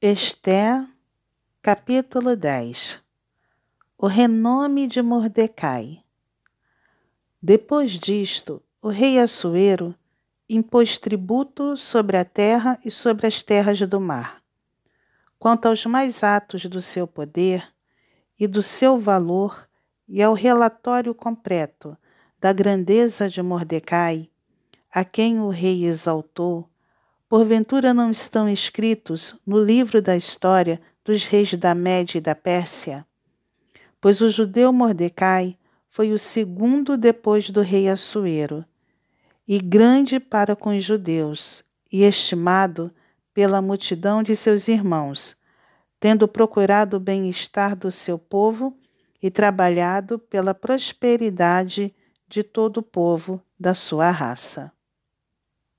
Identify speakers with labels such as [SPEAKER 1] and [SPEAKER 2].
[SPEAKER 1] Esté, capítulo 10 O renome de Mordecai. Depois disto, o rei Assuero impôs tributo sobre a terra e sobre as terras do mar. Quanto aos mais atos do seu poder e do seu valor, e ao relatório completo da grandeza de Mordecai, a quem o rei exaltou, porventura não estão escritos no livro da história dos reis da Média e da Pérsia? Pois o judeu Mordecai foi o segundo depois do rei Assuero, e grande para com os judeus, e estimado pela multidão de seus irmãos, tendo procurado o bem-estar do seu povo e trabalhado pela prosperidade de todo o povo da sua raça.